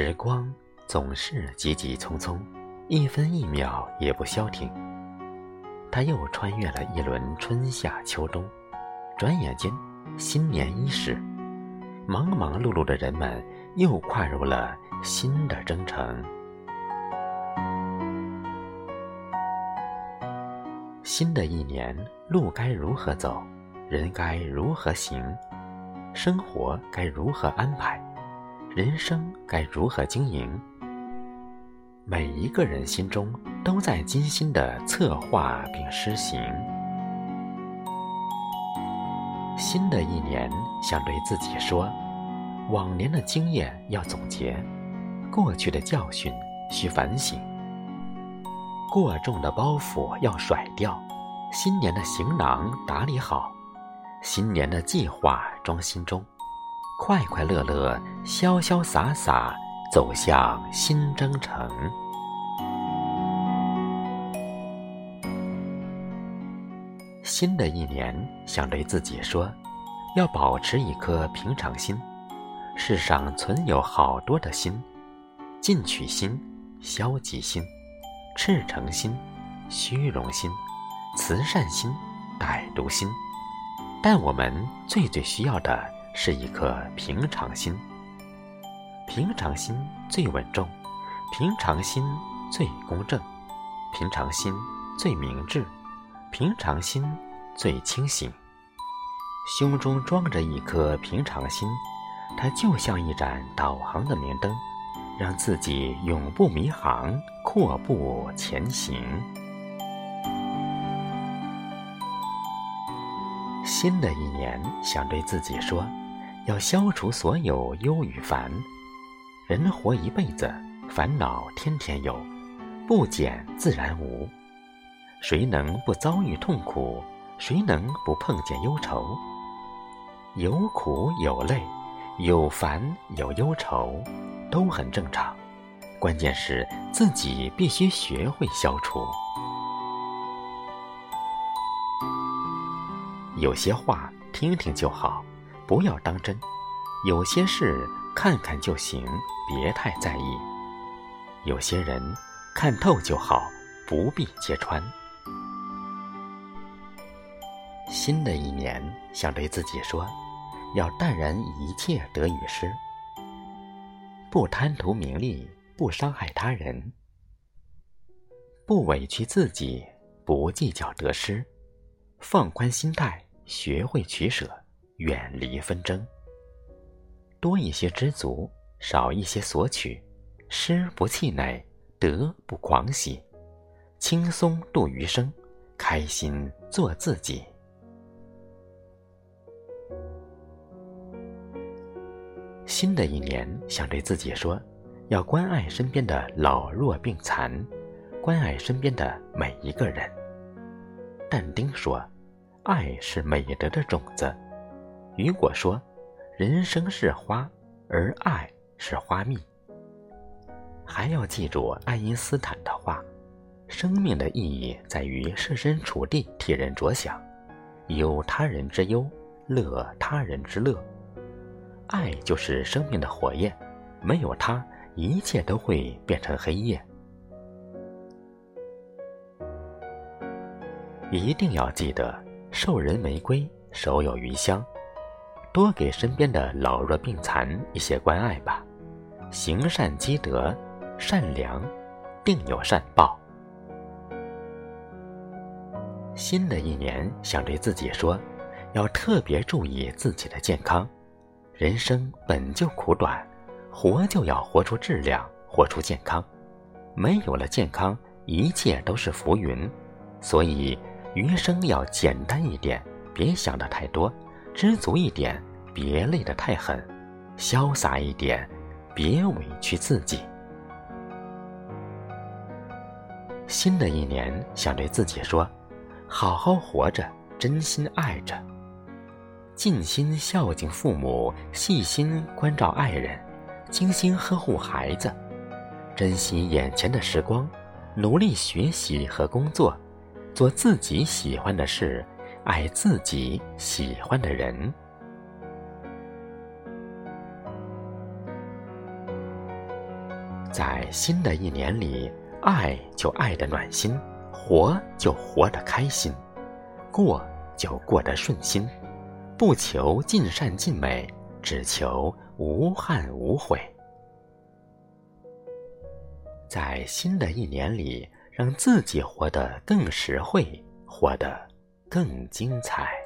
时光总是急急匆匆，一分一秒也不消停。他又穿越了一轮春夏秋冬，转眼间，新年伊始，忙忙碌碌的人们又跨入了新的征程。新的一年，路该如何走？人该如何行？生活该如何安排？人生该如何经营？每一个人心中都在精心的策划并施行。新的一年，想对自己说：往年的经验要总结，过去的教训需反省。过重的包袱要甩掉，新年的行囊打理好，新年的计划装心中，快快乐乐、潇潇洒洒走向新征程。新的一年，想对自己说，要保持一颗平常心。世上存有好多的心，进取心、消极心。赤诚心、虚荣心、慈善心、歹毒心，但我们最最需要的是一颗平常心。平常心最稳重，平常心最公正，平常心最明智，平常心最清醒。胸中装着一颗平常心，它就像一盏导航的明灯。让自己永不迷航，阔步前行。新的一年，想对自己说：要消除所有忧与烦。人活一辈子，烦恼天天有，不减自然无。谁能不遭遇痛苦？谁能不碰见忧愁？有苦有累，有烦有忧愁。都很正常，关键是自己必须学会消除。有些话听听就好，不要当真；有些事看看就行，别太在意；有些人看透就好，不必揭穿。新的一年，想对自己说：要淡然一切得与失。不贪图名利，不伤害他人，不委屈自己，不计较得失，放宽心态，学会取舍，远离纷争。多一些知足，少一些索取，失不气馁，得不狂喜，轻松度余生，开心做自己。新的一年，想对自己说：要关爱身边的老弱病残，关爱身边的每一个人。但丁说：“爱是美德的种子。”雨果说：“人生是花，而爱是花蜜。”还要记住爱因斯坦的话：“生命的意义在于设身处地替人着想，忧他人之忧，乐他人之乐。”爱就是生命的火焰，没有它，一切都会变成黑夜。一定要记得，授人玫瑰，手有余香。多给身边的老弱病残一些关爱吧。行善积德，善良定有善报。新的一年，想对自己说，要特别注意自己的健康。人生本就苦短，活就要活出质量，活出健康。没有了健康，一切都是浮云。所以余生要简单一点，别想的太多；知足一点，别累得太狠；潇洒一点，别委屈自己。新的一年，想对自己说：好好活着，真心爱着。尽心孝敬父母，细心关照爱人，精心呵护孩子，珍惜眼前的时光，努力学习和工作，做自己喜欢的事，爱自己喜欢的人。在新的一年里，爱就爱得暖心，活就活得开心，过就过得顺心，不求尽善尽美，只求无憾无悔。在新的一年里，让自己活得更实惠，活得更精彩。